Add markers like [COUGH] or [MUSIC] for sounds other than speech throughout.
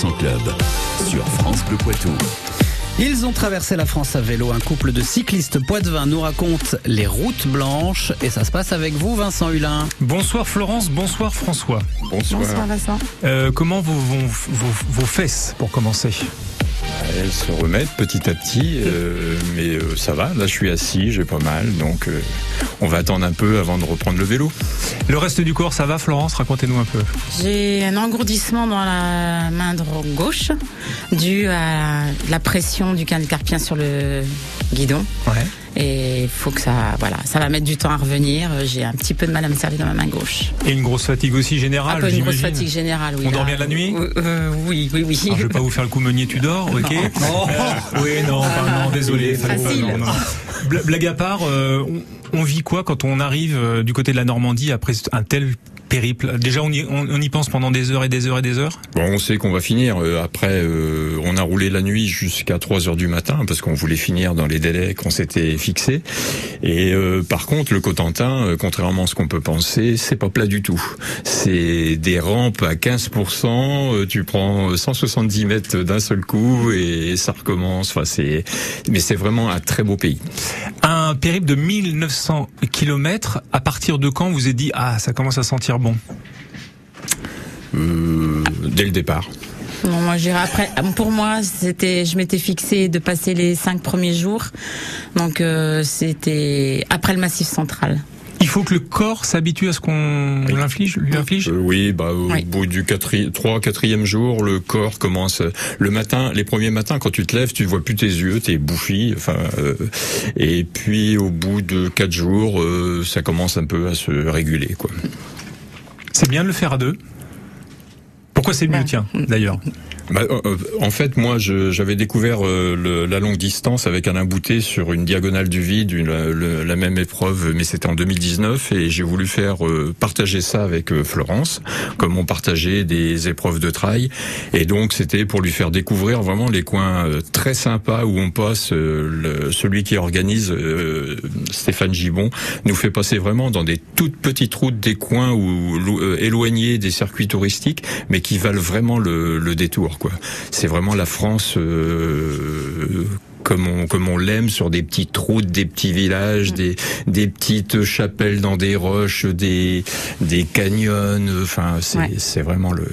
18h30, 19h, 100% Club sur France Bleu Poitou. Ils ont traversé la France à vélo. Un couple de cyclistes poitevins nous raconte les routes blanches et ça se passe avec vous, Vincent Hulin. Bonsoir Florence, bonsoir François. Bonsoir. Bonsoir Vincent. Euh, comment vos, vos, vos, vos fesses pour commencer? Elles se remettent petit à petit, euh, mais euh, ça va. Là, je suis assis, j'ai pas mal, donc euh, on va attendre un peu avant de reprendre le vélo. Le reste du corps, ça va Florence? Racontez-nous un peu. J'ai un engourdissement dans la main dro- gauche dû à la pression du canal carpien sur le guidon. Ouais. Et il faut que ça, voilà, ça va mettre du temps à revenir. J'ai un petit peu de mal à me servir dans ma main gauche. Et une grosse fatigue aussi générale, un peu une grosse fatigue générale, oui. On là. dort bien la nuit? Euh, euh, Oui, oui, oui. Alors, je vais pas vous faire le coup meunier, tu dors, ok? [LAUGHS] Euh, Oui, non, pardon, non, désolé. Facile. Non, non, non. Bla- Blague à part, euh, on, on vit quoi quand on arrive du côté de la Normandie après un tel périple Déjà, on y, on, on y pense pendant des heures et des heures et des heures Bon, on sait qu'on va finir. Euh, Après, euh, on a roulé la nuit jusqu'à 3 heures du matin parce qu'on voulait finir dans les délais qu'on s'était fixés. Et euh, par contre, le Cotentin, euh, contrairement à ce qu'on peut penser, c'est pas plat du tout. C'est des rampes à 15%. euh, tu prends 170 mètres d'un seul coup et ça recommence. Enfin, c'est, mais c'est vraiment un très beau pays. Un périple de 1900 km, à partir de quand vous êtes dit « Ah, ça commence à sentir bon Euh, dès le départ. Non, moi, j'irai après. Pour moi, c'était, je m'étais fixé de passer les cinq premiers jours. Donc, euh, c'était après le Massif Central. ». Il faut que le corps s'habitue à ce qu'on l'inflige, lui inflige Euh, oui, bah au Oui. bout du quatri- trois, quatrième jour, le corps commence. Le matin, les premiers matins, quand tu te lèves, tu vois plus tes yeux, t'es bouffi. Enfin, euh, et puis au bout de quatre jours, euh, ça commence un peu à se réguler, quoi. C'est bien de le faire à deux. Pourquoi c'est mieux, tiens, d'ailleurs? Bah, euh, euh, en fait, moi, j'avais découvert euh, le- la longue distance avec Alain Boutet sur une diagonale du vide, une, le- la même épreuve, mais c'était en 2019, et j'ai voulu faire euh, partager ça avec euh, Florence, comme on partageait des épreuves de trail, et donc c'était pour lui faire découvrir vraiment les coins euh, très sympas où on passe. euh, le- celui qui organise, euh, Stéphane Gibon, nous fait passer vraiment dans des toutes petites routes, des coins où lo- euh, éloignés des circuits touristiques, mais qui valent vraiment le, le détour. C'est vraiment la France. Comme on, comme on l'aime sur des petites routes, des petits villages, des, des petites chapelles dans des roches, des, des canyons. Enfin, c'est Ouais. c'est vraiment le.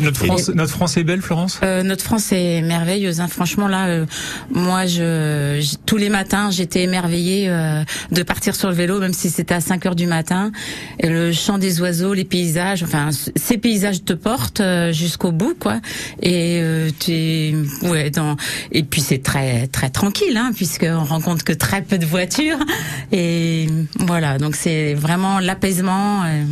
notre France, notre France est belle, Florence? Euh, notre France est merveilleuse. Hein. Franchement, là, euh, moi, je, j- tous les matins, j'étais émerveillée euh, de partir sur le vélo, même si c'était à 5 heures du matin. Et le chant des oiseaux, les paysages, enfin, ces paysages te portent euh, jusqu'au bout, quoi. Et euh, tu, es- ouais, dans, et puis c'est très très tranquille, hein, puisqu'on rencontre que très peu de voitures. Et voilà, donc c'est vraiment l'apaisement. Euh,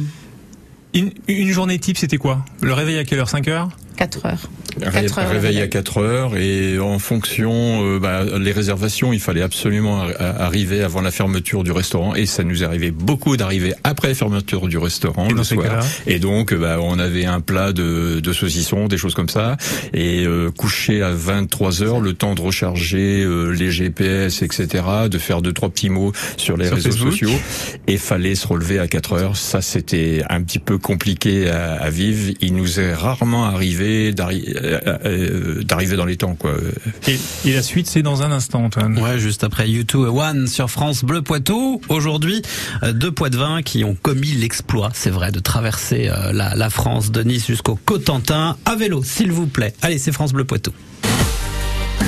une, une journée type, c'était quoi? Le réveil à quelle heure? 5 heures? 4 heures. Ré- heures, réveil à réveil. 4 heures et en fonction euh, bah, les réservations il fallait absolument ar- arriver avant la fermeture du restaurant et ça nous arrivait beaucoup d'arriver après la fermeture du restaurant Et le soir et donc bah, on avait un plat de, de saucisson des choses comme ça et euh, coucher à 23 heures le temps de recharger euh, les GPS etc de faire deux trois petits mots sur les Sur réseaux Facebook. sociaux et fallait se relever à 4 heures ça c'était un petit peu compliqué à, à vivre il nous est rarement arrivé d'arri- euh, d'arriver dans les temps quoi et, et la suite, c'est dans un instant, Antoine. Ouais, juste après U2 et One sur France Bleu Poitou. Aujourd'hui, euh, deux Poitevins qui ont commis l'exploit, c'est vrai, de traverser euh, la, la France de Nice jusqu'au Cotentin à vélo, s'il vous plaît. Allez, c'est France Bleu Poitou.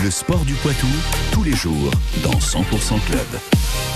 Le sport du Poitou, tous les jours, dans 100% Club.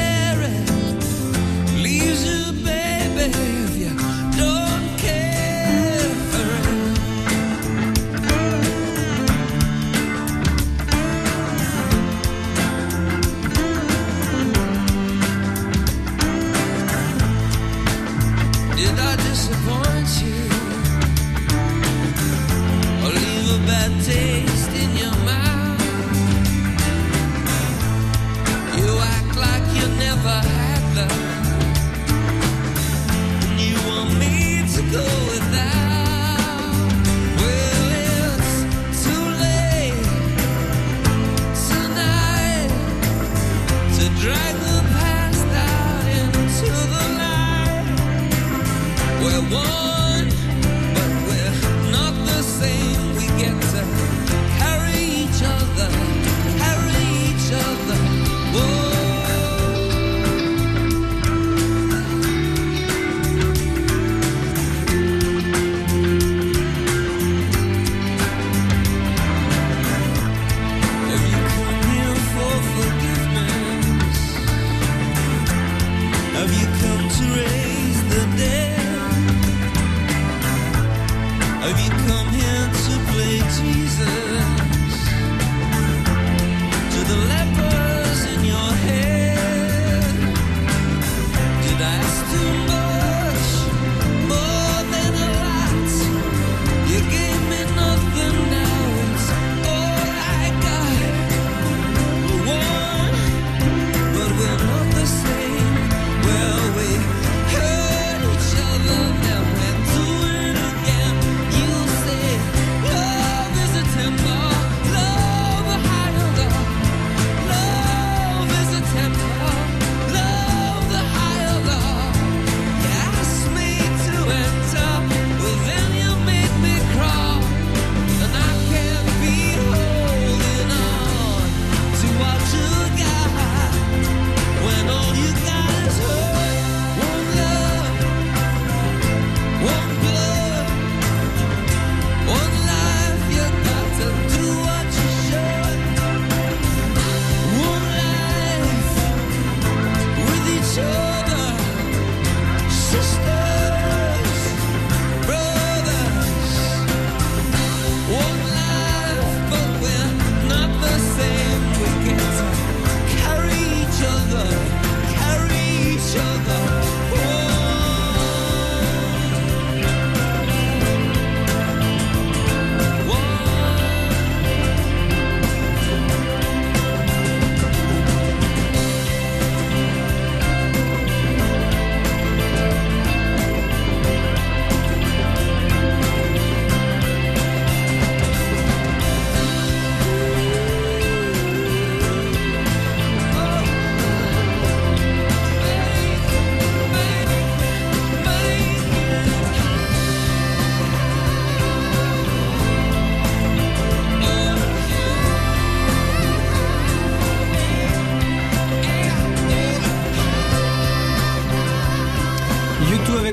rain.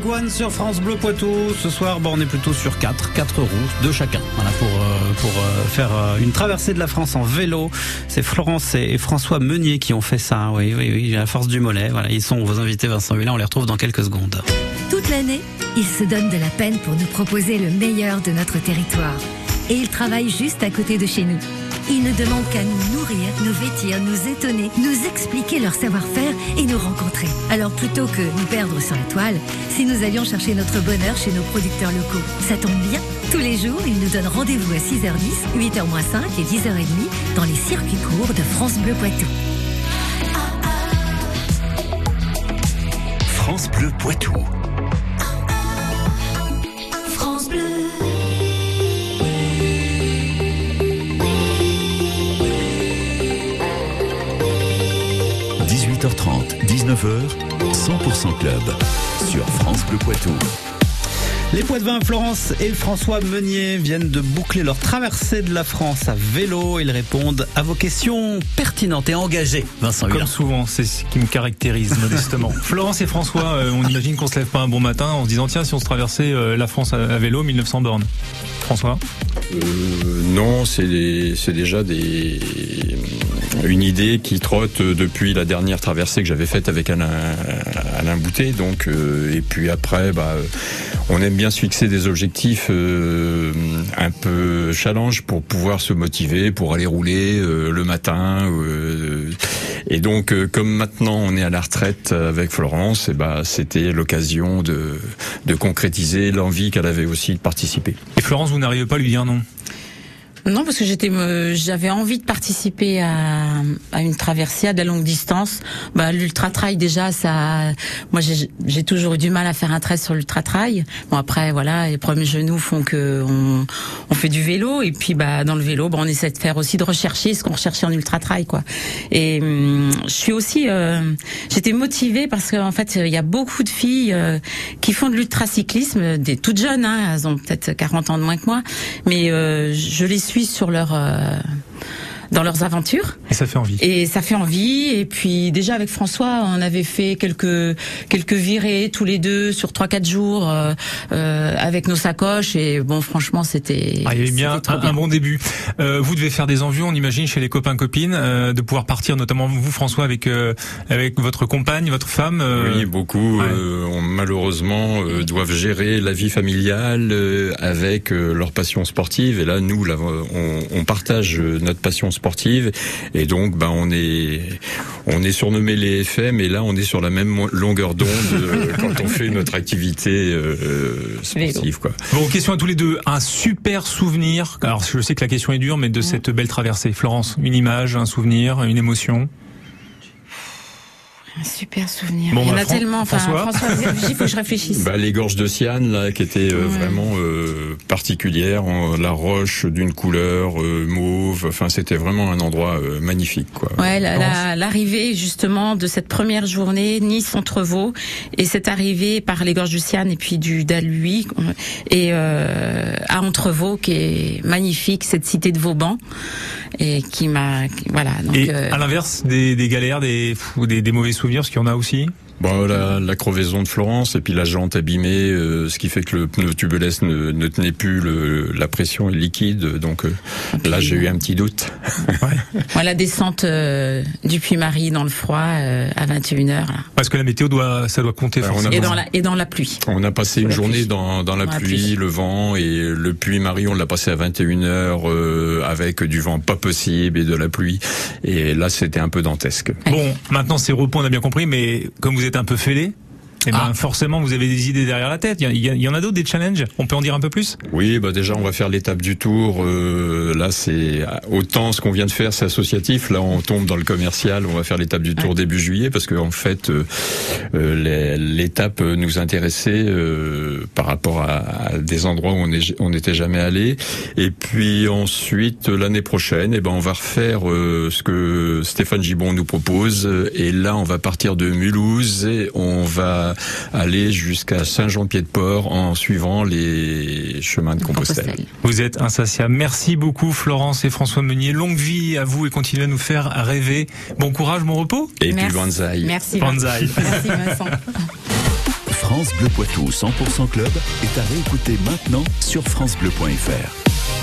Avec sur France Bleu Poitou. Ce soir, bon, on est plutôt sur 4, 4 roues, deux chacun. Voilà, pour, euh, pour euh, faire euh, une traversée de la France en vélo. C'est Florence et, et François Meunier qui ont fait ça. Oui, oui, oui, à la force du mollet. Voilà, ils sont vos invités, Vincent Hulin. On les retrouve dans quelques secondes. Toute l'année, ils se donnent de la peine pour nous proposer le meilleur de notre territoire. Et ils travaillent juste à côté de chez nous. Ils ne demandent qu'à nous nourrir, nous vêtir, nous étonner, nous expliquer leur savoir-faire et nous rencontrer. Alors plutôt que nous perdre sur la toile, si nous allions chercher notre bonheur chez nos producteurs locaux, ça tombe bien. Tous les jours, ils nous donnent rendez-vous à 6h10, 8h-5 et 10h30 dans les circuits courts de France Bleu Poitou. France Bleu Poitou. 18h30, 19h, 100% Club. Sur France Bleu Poitou. Les Poitevins, Florence et François Meunier viennent de boucler leur traversée de la France à vélo. Ils répondent à vos questions pertinentes et engagées. Vincent Hulin. Comme souvent, c'est ce qui me caractérise [LAUGHS] modestement. Florence et François, euh, on imagine qu'on se lève pas un bon matin en se disant tiens si on se traversait euh, la France à, à vélo 1900 bornes. François Euh, non, c'est des- c'est déjà des une idée qui trotte depuis la dernière traversée que j'avais faite avec Alain, Alain Boutet. Donc, euh, et puis après, bah, euh, on aime bien se fixer des objectifs euh, un peu challenge pour pouvoir se motiver, pour aller rouler euh, le matin. euh, Et donc, euh, comme maintenant on est à la retraite avec Florence, et ben c'était l'occasion de, de concrétiser l'envie qu'elle avait aussi de participer. Et Florence, vous n'arrivez pas à lui dire non? Non, parce que j'étais, me- j'avais envie de participer à, une traversée à de longue distance. Bah, l'ultra trail déjà, ça, moi j'ai toujours eu du mal à faire un trait sur l'ultra trail. Bon après, voilà, les problèmes genoux font que on fait du vélo et puis bah dans le vélo, bah, on essaie de faire aussi de rechercher ce qu'on recherchait en ultra trail quoi. Et hum, je suis aussi, euh, j'étais motivée parce qu'en fait il y a beaucoup de filles euh, qui font de l'ultracyclisme, des toutes jeunes, hein, elles ont peut-être 40 ans de moins que moi, mais euh, je les suis sur leur euh, dans leurs aventures Et ça fait envie. et ça fait envie et puis déjà avec François on avait fait quelques quelques virées tous les deux sur trois quatre jours euh, euh, avec nos sacoches et bon franchement c'était Ah, il y avait bien un, bien. un bon début. Euh, vous devez faire des envies, on imagine, chez les copains copines, euh, de pouvoir partir, notamment vous, François, avec euh, avec votre compagne, votre femme. euh, Oui, beaucoup ouais. euh, ont, malheureusement euh, doivent gérer la vie familiale euh, avec euh, leur passion sportive. Et là, nous, là, on, on partage euh, notre passion sportive, et donc, ben, on est on est surnommé les FM, et là, on est sur la même longueur d'onde euh, [LAUGHS] quand on fait notre activité euh, sportive, quoi. Bon, question à tous les deux. Un super souvenir. Alors, je sais que la question est dure, mais de cette belle traversée. Florence, une image, un souvenir, une émotion? Un super souvenir Bon, il y en bah, a Fran- tellement enfin François. François [LAUGHS] il faut que je réfléchisse Bah, les gorges de Siane, là, qui étaient euh, Ouais. vraiment euh, particulières, en- la roche d'une couleur euh, mauve. Enfin, c'était vraiment un endroit euh, magnifique, quoi. Ouais, la- Florence. la- l'arrivée justement de cette première journée Nice-Entrevaux et cette arrivée par les gorges du Siane et puis du Dalhuy et euh, à Entrevaux qui est magnifique, cette cité de Vauban et qui m'a voilà donc Et euh, à l'inverse, des, des galères, des, des, des mauvais souvenirs, parce qu'il y en a aussi. Bon, la, la crevaison de Florence et puis la jante abîmée, euh, ce qui fait que le pneu tubeless ne, ne tenait plus, le, la pression est liquide. Donc euh, là, j'ai eu un petit doute. [LAUGHS] ouais, la descente euh, du Puy-Marie dans le froid euh, à 21h là. Parce que la météo doit, ça doit compter Ouais, on a forcément. et dans la et dans la pluie. On a passé une la journée pluie. dans, dans la Dans la pluie, pluie. le vent et le puits Marie, on l'a passé à 21h euh, avec du vent pas possible et de la pluie. Et là, c'était un peu dantesque. Bon, maintenant c'est repos, on a bien compris, mais comme vous êtes un peu fêlé, eh ben, Ah. forcément vous avez des idées derrière la tête. Il y, en a d'autres, des challenges On peut en dire un peu plus? Oui, bah déjà on va faire l'étape du tour. Euh, là, c'est autant ce qu'on vient de faire, c'est associatif. Là, on tombe dans le commercial. On va faire l'étape du tour début juillet parce que en fait, euh, euh, l'étape nous intéressait euh, par rapport à, à des endroits où on n'était jamais allé. Et puis ensuite, l'année prochaine, eh ben on va refaire euh, ce que Stéphane Gibon nous propose. Et là, on va partir de Mulhouse et on va aller jusqu'à Saint-Jean-Pied-de-Port en suivant les chemins de Compostelle. Vous êtes insatiables. Merci beaucoup Florence et François Meunier. Longue vie à vous et continuez à nous faire rêver. Bon courage, bon repos. Et puis. Banzai. Merci. Banzai. [LAUGHS] Merci Vincent. France Bleu Poitou 100% Club est à réécouter maintenant sur FranceBleu.fr.